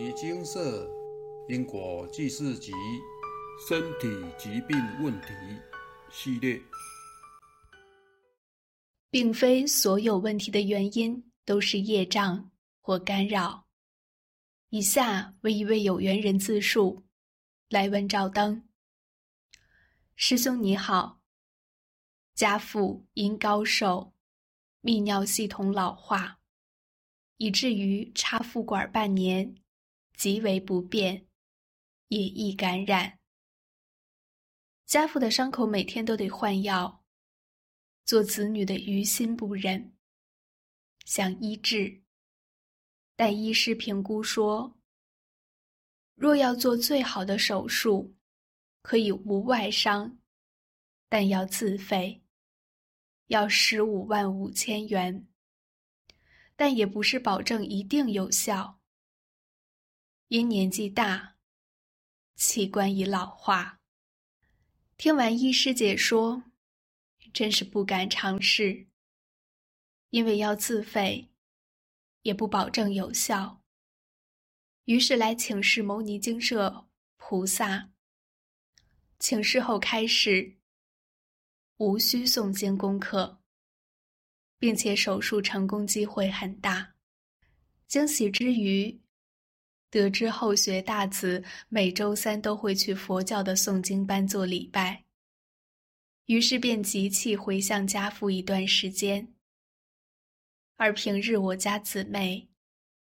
尼金色因果记事集身体疾病问题系列，并非所有问题的原因都是业障或干扰。以下为一位有缘人自述：来文照灯。师兄你好，家父因高寿，泌尿系统老化，以至于插腹管半年，极为不便，也易感染。家父的伤口每天都得换药，做子女的于心不忍，想医治，但医师评估说，若要做最好的手术。可以无外伤，但要自费，要十五万五千元。但也不是保证一定有效，因年纪大，器官已老化。听完医师解说，真是不敢尝试，因为要自费，也不保证有效。于是来请示牟尼精舍菩萨。请示后开始，无需诵经功课，并且手术成功机会很大。惊喜之余，得知后学大子每周三都会去佛教的诵经班做礼拜，于是便急气回向家父一段时间。而平日我家姊妹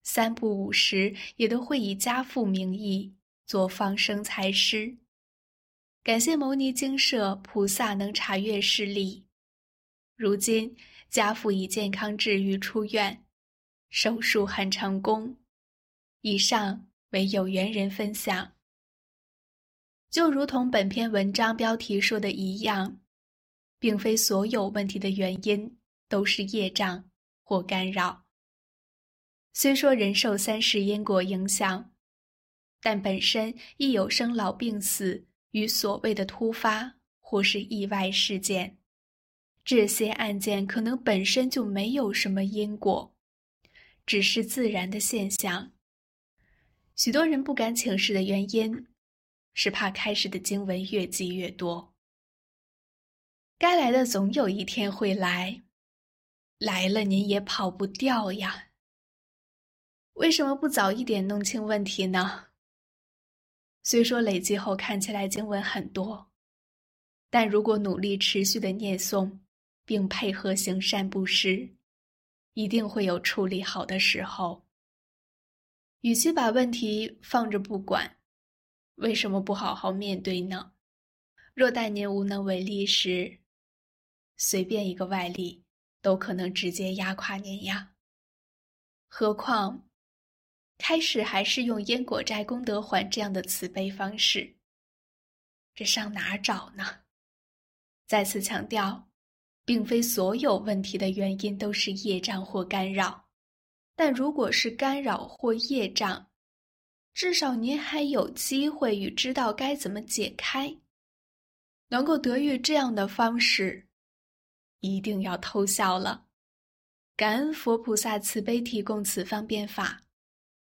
三不五时也都会以家父名义做放生财施。感谢牟尼精舍菩萨能查阅视力，如今家父已健康治愈出院，手术很成功。以上为有缘人分享。就如同本篇文章标题说的一样，并非所有问题的原因都是业障或干扰。虽说人受三世因果影响，但本身亦有生老病死。与所谓的突发或是意外事件，这些案件可能本身就没有什么因果，只是自然的现象。许多人不敢请示的原因，是怕开始的经文越积越多。该来的总有一天会来，来了您也跑不掉呀。为什么不早一点弄清问题呢？虽说累积后看起来经文很多，但如果努力持续的念诵，并配合行善布施，一定会有处理好的时候。与其把问题放着不管，为什么不好好面对呢？若待您无能为力时，随便一个外力都可能直接压垮您呀。何况。开始还是用因果债功德还这样的慈悲方式，这上哪儿找呢？再次强调，并非所有问题的原因都是业障或干扰，但如果是干扰或业障，至少您还有机会与知道该怎么解开。能够得遇这样的方式，一定要偷笑了。感恩佛菩萨慈悲提供此方便法。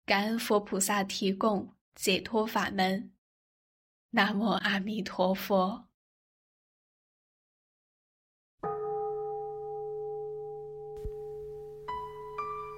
感恩佛菩萨提供解脱法门。南无阿弥陀佛。